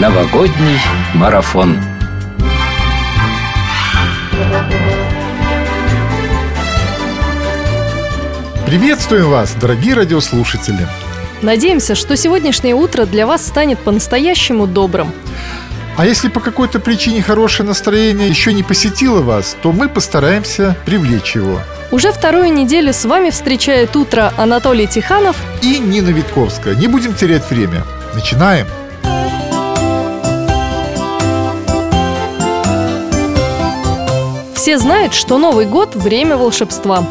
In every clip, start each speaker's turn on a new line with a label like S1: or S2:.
S1: Новогодний марафон.
S2: Приветствуем вас, дорогие радиослушатели!
S3: Надеемся, что сегодняшнее утро для вас станет по-настоящему добрым.
S2: А если по какой-то причине хорошее настроение еще не посетило вас, то мы постараемся привлечь его.
S3: Уже вторую неделю с вами встречает утро Анатолий Тиханов
S2: И Нина Витковская. Не будем терять время. Начинаем!
S3: Все знают, что Новый год – время волшебства.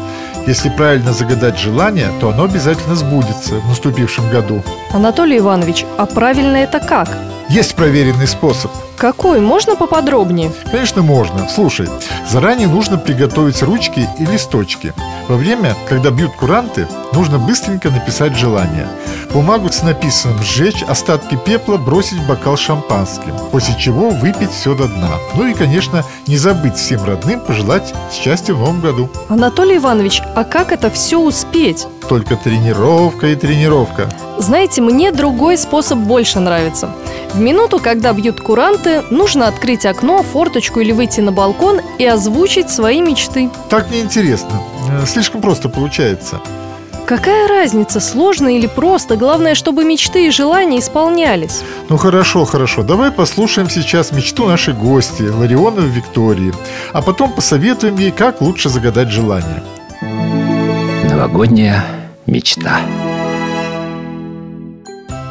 S2: Если правильно загадать желание, то оно обязательно сбудется в наступившем году.
S3: Анатолий Иванович, а правильно это как?
S2: Есть проверенный способ.
S3: Какой? Можно поподробнее?
S2: Конечно, можно. Слушай, заранее нужно приготовить ручки и листочки. Во время, когда бьют куранты, нужно быстренько написать желание. Бумагу с написанным сжечь, остатки пепла бросить в бокал шампанским, после чего выпить все до дна. Ну и, конечно, не забыть всем родным пожелать счастья в новом году.
S3: Анатолий Иванович, а как это все успеть?
S2: Только тренировка и тренировка.
S3: Знаете, мне другой способ больше нравится. В минуту, когда бьют куранты, нужно открыть окно, форточку или выйти на балкон и озвучить свои мечты.
S2: Так неинтересно. Э, Слишком просто получается.
S3: Какая разница, сложно или просто? Главное, чтобы мечты и желания исполнялись.
S2: Ну хорошо, хорошо. Давай послушаем сейчас мечту нашей гости, Ларионовой Виктории. А потом посоветуем ей, как лучше загадать желание.
S1: Новогодняя мечта.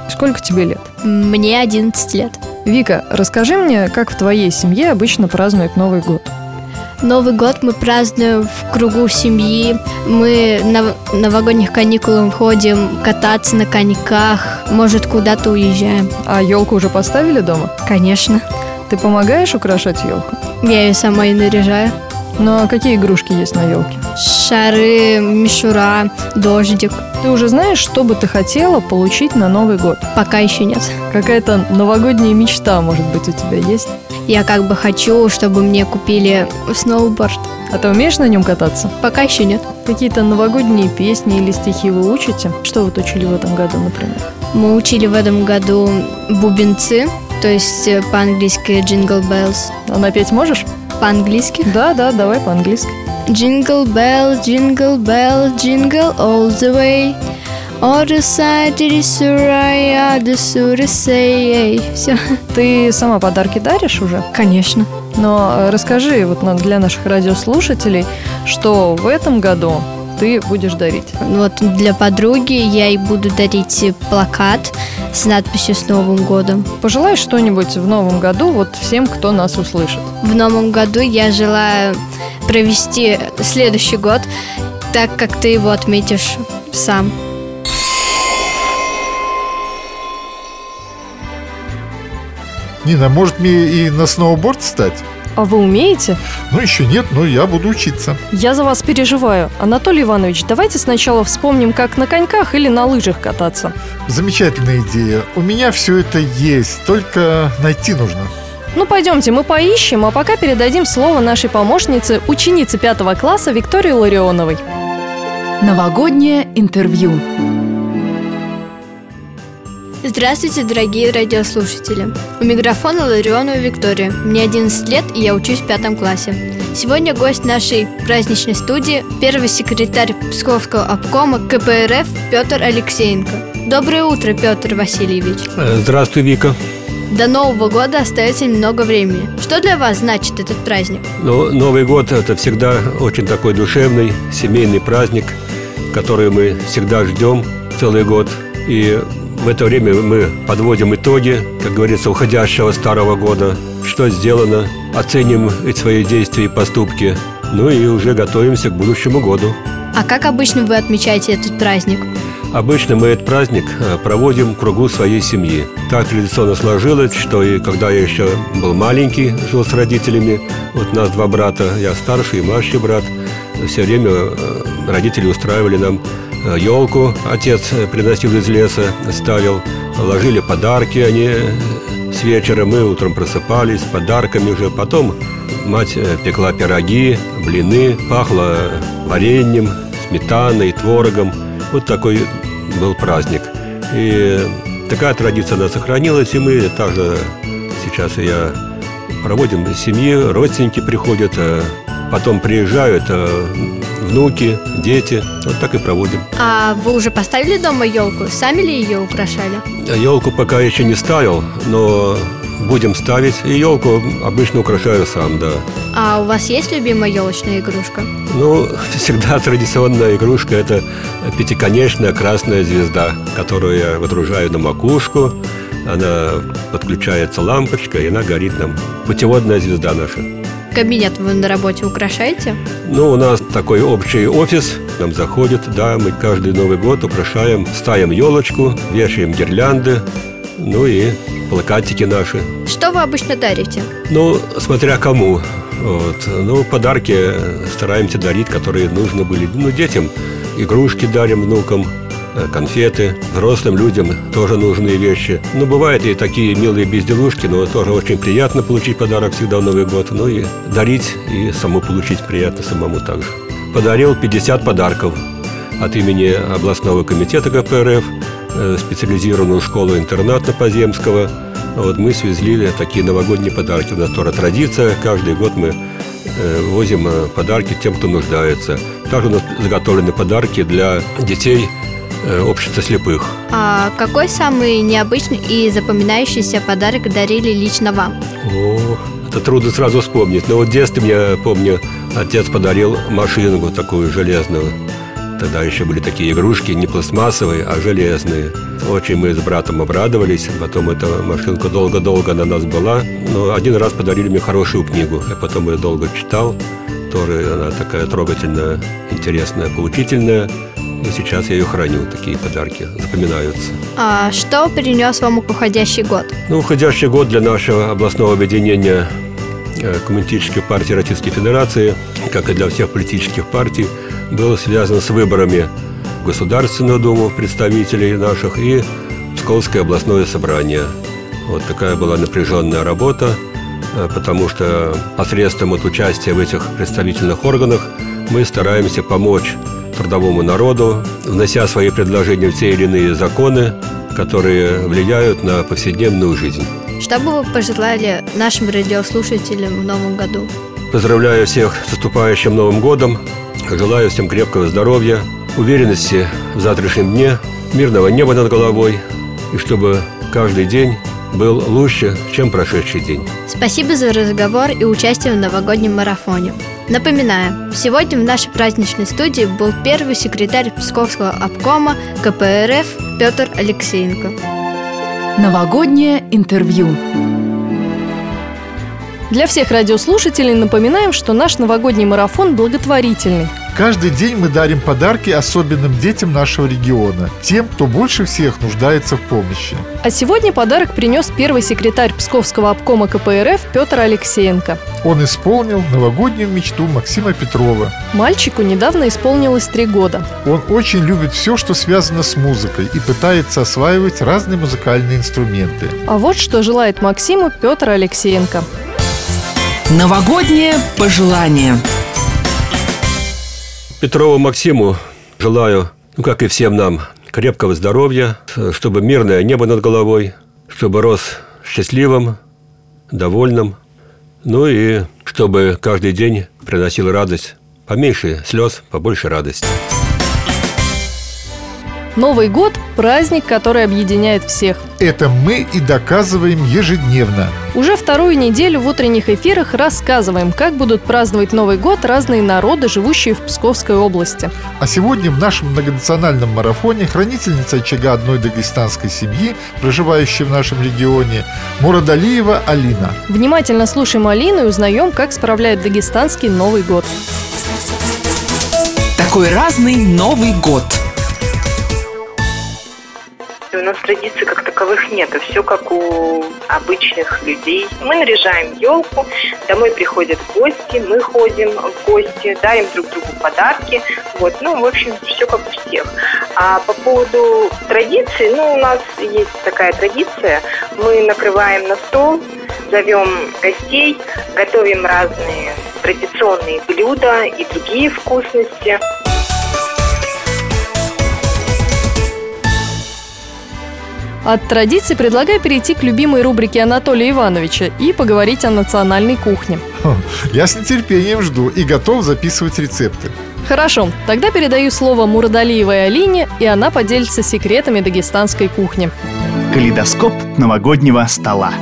S3: Сколько тебе лет?
S4: Мне 11 лет.
S3: Вика, расскажи мне, как в твоей семье обычно празднуют Новый год.
S4: Новый год мы празднуем в кругу семьи. Мы на новогодних каникулах ходим кататься на коньках, может, куда-то уезжаем.
S3: А елку уже поставили дома?
S4: Конечно.
S3: Ты помогаешь украшать елку?
S4: Я ее сама и наряжаю.
S3: Ну а какие игрушки есть на елке?
S4: Шары, мишура, дождик.
S3: Ты уже знаешь, что бы ты хотела получить на Новый год?
S4: Пока еще нет.
S3: Какая-то новогодняя мечта, может быть, у тебя есть?
S4: Я как бы хочу, чтобы мне купили сноуборд.
S3: А ты умеешь на нем кататься?
S4: Пока еще нет.
S3: Какие-то новогодние песни или стихи вы учите? Что вот учили в этом году, например?
S4: Мы учили в этом году бубенцы, то есть э, по-английски jingle bells.
S3: А напеть можешь?
S4: По-английски.
S3: Да, да, давай по-английски.
S4: Jingle bell, jingle bell, jingle all the way. The side is say. Все.
S3: Ты сама подарки даришь уже?
S4: Конечно.
S3: Но э, расскажи вот для наших радиослушателей, что в этом году ты будешь дарить.
S4: Вот для подруги я ей буду дарить плакат с надписью «С Новым годом».
S3: Пожелай что-нибудь в новом году вот всем, кто нас услышит.
S4: В новом году я желаю провести следующий год так, как ты его отметишь сам.
S2: Нина, может мне и на сноуборд встать?
S3: А вы умеете?
S2: Ну, еще нет, но я буду учиться.
S3: Я за вас переживаю. Анатолий Иванович, давайте сначала вспомним, как на коньках или на лыжах кататься.
S2: Замечательная идея. У меня все это есть, только найти нужно.
S3: Ну, пойдемте, мы поищем, а пока передадим слово нашей помощнице, ученице пятого класса Виктории Ларионовой.
S5: Новогоднее интервью.
S4: Здравствуйте, дорогие радиослушатели! У микрофона Ларионова Виктория. Мне 11 лет, и я учусь в пятом классе. Сегодня гость нашей праздничной студии – первый секретарь Псковского обкома КПРФ Петр Алексеенко. Доброе утро, Петр Васильевич!
S6: Э, Здравствуй, Вика.
S4: До Нового года остается немного времени. Что для вас значит этот праздник?
S6: Ну, Новый год – это всегда очень такой душевный, семейный праздник, который мы всегда ждем целый год. И в это время мы подводим итоги, как говорится, уходящего старого года, что сделано, оценим свои действия и поступки, ну и уже готовимся к будущему году.
S4: А как обычно вы отмечаете этот праздник?
S6: Обычно мы этот праздник э, проводим в кругу своей семьи. Так традиционно сложилось, что и когда я еще был маленький, жил с родителями, вот нас два брата, я старший и младший брат, все время э, родители устраивали нам елку, отец э, приносил из леса, ставил, ложили подарки, они э, с вечера, мы утром просыпались с подарками уже, потом мать э, пекла пироги, блины, пахло вареньем, сметаной, творогом. Вот такой был праздник. И такая традиция она сохранилась, и мы также сейчас я проводим семьи, родственники приходят, э, потом приезжают э, внуки, дети. Вот так и проводим.
S4: А вы уже поставили дома елку? Сами ли ее украшали?
S6: Елку пока еще не ставил, но будем ставить. И елку обычно украшаю сам, да.
S4: А у вас есть любимая елочная игрушка?
S6: Ну, всегда традиционная игрушка – это пятиконечная красная звезда, которую я выдружаю на макушку. Она подключается лампочка, и она горит нам. Путеводная звезда наша.
S4: Кабинет вы на работе украшаете?
S6: Ну, у нас такой общий офис, нам заходит, да, мы каждый Новый год украшаем, ставим елочку, вешаем гирлянды, ну и плакатики наши.
S4: Что вы обычно дарите?
S6: Ну, смотря кому. Вот. Ну, подарки стараемся дарить, которые нужны были ну, детям. Игрушки дарим внукам, конфеты. Взрослым людям тоже нужные вещи. Ну, бывают и такие милые безделушки, но тоже очень приятно получить подарок всегда в Новый год. Ну и дарить, и саму получить приятно самому также. Подарил 50 подарков от имени областного комитета КПРФ Э, специализированную школу-интернат на Поземского. Вот мы свезли такие новогодние подарки. У нас тоже традиция. Каждый год мы э, возим э, подарки тем, кто нуждается. Также у нас заготовлены подарки для детей общества слепых.
S4: А какой самый необычный и запоминающийся подарок дарили лично вам?
S6: О, это трудно сразу вспомнить. Но вот в детстве, я помню, отец подарил машинку такую железную. Тогда еще были такие игрушки, не пластмассовые, а железные. Очень мы с братом обрадовались. Потом эта машинка долго-долго на нас была. Но один раз подарили мне хорошую книгу. Я потом ее долго читал. Тоже она такая трогательная, интересная, поучительная. И сейчас я ее храню, такие подарки запоминаются.
S4: А что принес вам уходящий год?
S6: Ну, уходящий год для нашего областного объединения э, Коммунистической партии Российской Федерации, как и для всех политических партий, был связан с выборами Государственную Думу представителей наших и Псковское областное собрание. Вот такая была напряженная работа, э, потому что посредством от участия в этих представительных органах мы стараемся помочь трудовому народу, внося свои предложения в те или иные законы, которые влияют на повседневную жизнь.
S4: Что бы вы пожелали нашим радиослушателям в новом году?
S6: Поздравляю всех с наступающим Новым годом, Желаю всем крепкого здоровья, уверенности в завтрашнем дне, мирного неба над головой, и чтобы каждый день был лучше, чем прошедший день.
S4: Спасибо за разговор и участие в новогоднем марафоне. Напоминаю, сегодня в нашей праздничной студии был первый секретарь Псковского обкома КПРФ Петр Алексеенко.
S5: Новогоднее интервью.
S3: Для всех радиослушателей напоминаем, что наш новогодний марафон благотворительный.
S2: Каждый день мы дарим подарки особенным детям нашего региона, тем, кто больше всех нуждается в помощи.
S3: А сегодня подарок принес первый секретарь Псковского обкома КПРФ Петр Алексеенко.
S2: Он исполнил новогоднюю мечту Максима Петрова.
S3: Мальчику недавно исполнилось три года.
S2: Он очень любит все, что связано с музыкой и пытается осваивать разные музыкальные инструменты.
S3: А вот что желает Максиму Петр Алексеенко.
S5: Новогоднее пожелание.
S6: Петрову Максиму желаю, ну как и всем нам, крепкого здоровья, чтобы мирное небо над головой, чтобы рос счастливым, довольным, ну и чтобы каждый день приносил радость, поменьше слез, побольше радости.
S3: Новый год – праздник, который объединяет всех.
S2: Это мы и доказываем ежедневно.
S3: Уже вторую неделю в утренних эфирах рассказываем, как будут праздновать Новый год разные народы, живущие в Псковской области.
S2: А сегодня в нашем многонациональном марафоне хранительница очага одной дагестанской семьи, проживающей в нашем регионе, Мурадалиева Алина.
S3: Внимательно слушаем Алину и узнаем, как справляют дагестанский Новый год.
S5: Такой разный Новый год –
S7: нас традиций как таковых нет. Все как у обычных людей. Мы наряжаем елку, домой приходят гости, мы ходим в гости, дарим друг другу подарки. Вот, ну, в общем, все как у всех. А по поводу традиции, ну, у нас есть такая традиция. Мы накрываем на стол, зовем гостей, готовим разные традиционные блюда и другие вкусности.
S3: От традиции предлагаю перейти к любимой рубрике Анатолия Ивановича и поговорить о национальной кухне.
S2: Я с нетерпением жду и готов записывать рецепты.
S3: Хорошо, тогда передаю слово Мурадалиевой Алине, и она поделится секретами дагестанской кухни.
S8: Калейдоскоп новогоднего стола.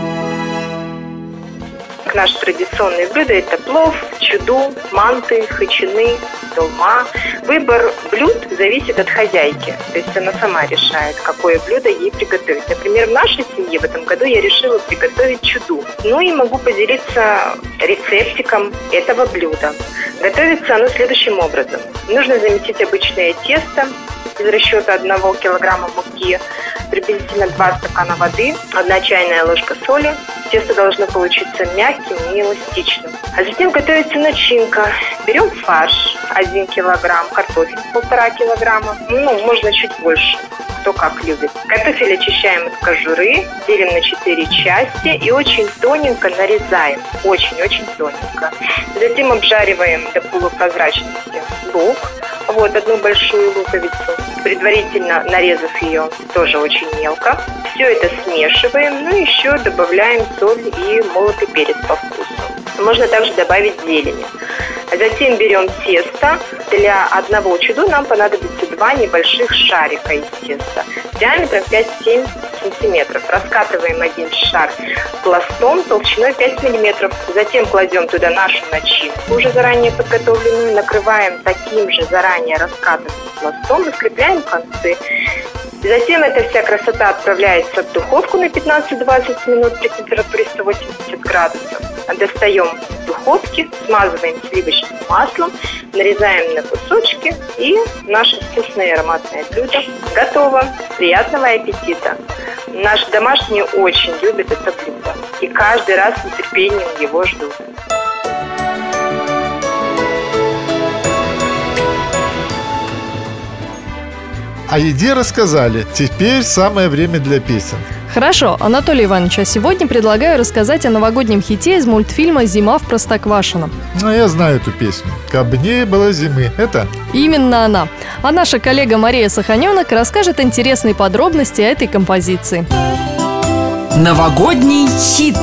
S7: Наши традиционные блюда – это плов, чуду, манты, хачины, долма. Выбор блюд зависит от хозяйки. То есть она сама решает, какое блюдо ей приготовить. Например, в нашей семье в этом году я решила приготовить чуду. Ну и могу поделиться рецептиком этого блюда. Готовится оно следующим образом. Нужно замесить обычное тесто из расчета 1 килограмма муки, приблизительно 2 стакана воды, 1 чайная ложка соли. Тесто должно получиться мягким и эластичным. А затем готовится начинка. Берем фарш 1 килограмм, картофель 1,5 килограмма, ну, можно чуть больше кто как любит. Картофель очищаем от кожуры, делим на 4 части и очень тоненько нарезаем. Очень-очень тоненько. Затем обжариваем до полупрозрачности лук. Вот одну большую луковицу, предварительно нарезав ее тоже очень мелко. Все это смешиваем, ну еще добавляем соль и молотый перец по вкусу. Можно также добавить зелени. Затем берем тесто. Для одного чуду нам понадобится два небольших шарика из теста диаметром 5-7 сантиметров. Раскатываем один шар пластом толщиной 5 миллиметров. Затем кладем туда нашу начинку, уже заранее подготовленную, накрываем таким же заранее раскатанным пластом, закрепляем концы. Затем эта вся красота отправляется в духовку на 15-20 минут при температуре 180 градусов. Достаем духовки, смазываем сливочным маслом, нарезаем на кусочки и наше вкусное ароматное блюдо готово. Приятного аппетита! Наши домашние очень любят это блюдо и каждый раз с нетерпением его ждут.
S2: О еде рассказали, теперь самое время для песен.
S3: Хорошо, Анатолий Иванович, а сегодня предлагаю рассказать о новогоднем хите из мультфильма «Зима в Простоквашино».
S2: Ну, я знаю эту песню. «Кабы не было зимы». Это?
S3: Именно она. А наша коллега Мария Саханенок расскажет интересные подробности о этой композиции.
S5: Новогодний хит.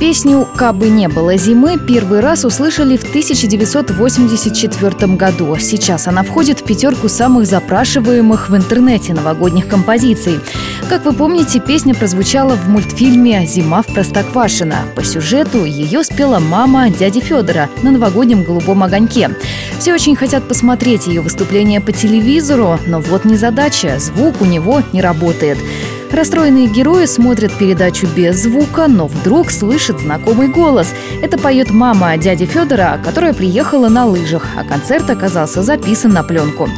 S9: Песню «Кабы не было зимы» первый раз услышали в 1984 году. Сейчас она входит в пятерку самых запрашиваемых в интернете новогодних композиций. Как вы помните, песня прозвучала в мультфильме «Зима в Простоквашино». По сюжету ее спела мама дяди Федора на новогоднем голубом огоньке. Все очень хотят посмотреть ее выступление по телевизору, но вот незадача, звук у него не работает. Расстроенные герои смотрят передачу без звука, но вдруг слышат знакомый голос. Это поет мама дяди Федора, которая приехала на лыжах, а концерт оказался записан на пленку.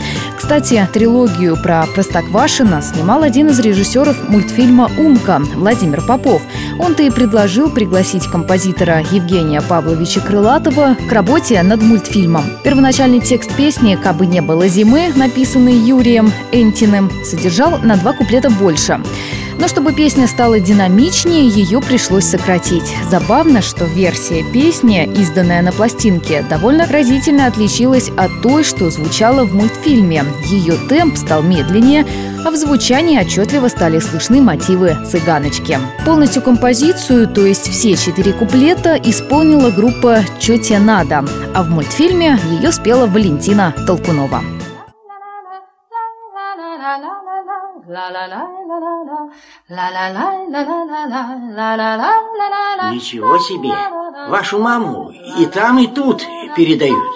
S9: Кстати, трилогию про Простоквашино снимал один из режиссеров мультфильма «Умка» Владимир Попов. Он-то и предложил пригласить композитора Евгения Павловича Крылатова к работе над мультфильмом. Первоначальный текст песни «Кабы не было зимы», написанный Юрием Энтиным, содержал на два куплета больше. Но чтобы песня стала динамичнее, ее пришлось сократить. Забавно, что версия песни, изданная на пластинке, довольно разительно отличилась от той, что звучала в мультфильме. Ее темп стал медленнее, а в звучании отчетливо стали слышны мотивы цыганочки. Полностью композицию, то есть все четыре куплета, исполнила группа «Чё тебе надо», а в мультфильме ее спела Валентина Толкунова.
S10: Ничего себе! Вашу маму и там, и тут передают.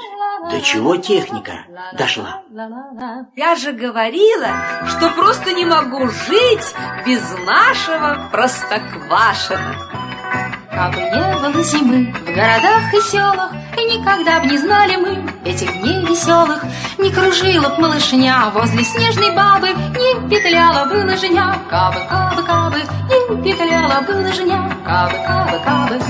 S10: До чего техника дошла?
S11: Я же говорила, что просто не могу жить без нашего простоквашина.
S12: Кабы не было зимы в городах и селах, И никогда б не знали мы этих дней веселых, Не кружила б малышня возле снежной бабы, Не петляла бы лыжня, кабы, кабы, кабы, Не петляла бы лыжня, кабы, кабы, кабы.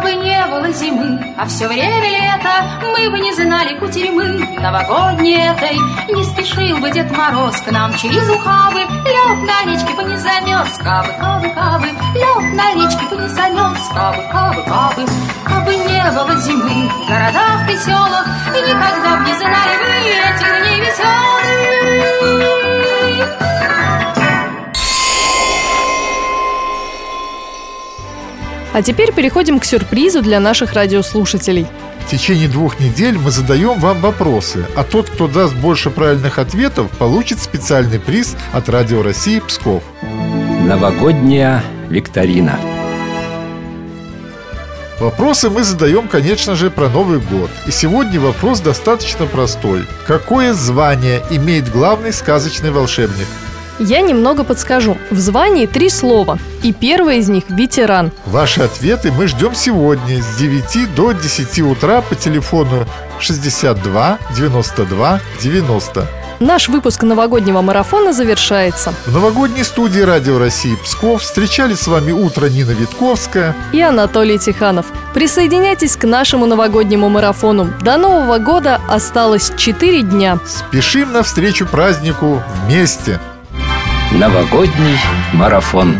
S12: Кабы не было зимы, а все время лета Мы бы не знали кутерьмы новогодней этой. Не спешил бы Дед Мороз к нам через ухабы. Лед на речке бы не замерз, кабы, кабы, кабы. Лед на речке бы не замерз, кабы, кабы, кабы. Кабы не было зимы в городах и селах И никогда б не знали вы этих дней
S3: А теперь переходим к сюрпризу для наших радиослушателей.
S2: В течение двух недель мы задаем вам вопросы, а тот, кто даст больше правильных ответов, получит специальный приз от Радио России Псков.
S1: Новогодняя викторина.
S2: Вопросы мы задаем, конечно же, про Новый год. И сегодня вопрос достаточно простой. Какое звание имеет главный сказочный волшебник?
S3: Я немного подскажу. В звании три слова, и первое из них – ветеран.
S2: Ваши ответы мы ждем сегодня с 9 до 10 утра по телефону 62 92 90.
S3: Наш выпуск новогоднего марафона завершается.
S2: В новогодней студии Радио России Псков встречали с вами утро Нина Витковская
S3: и Анатолий Тиханов. Присоединяйтесь к нашему новогоднему марафону. До Нового года осталось 4 дня.
S2: Спешим навстречу празднику вместе.
S1: Новогодний марафон.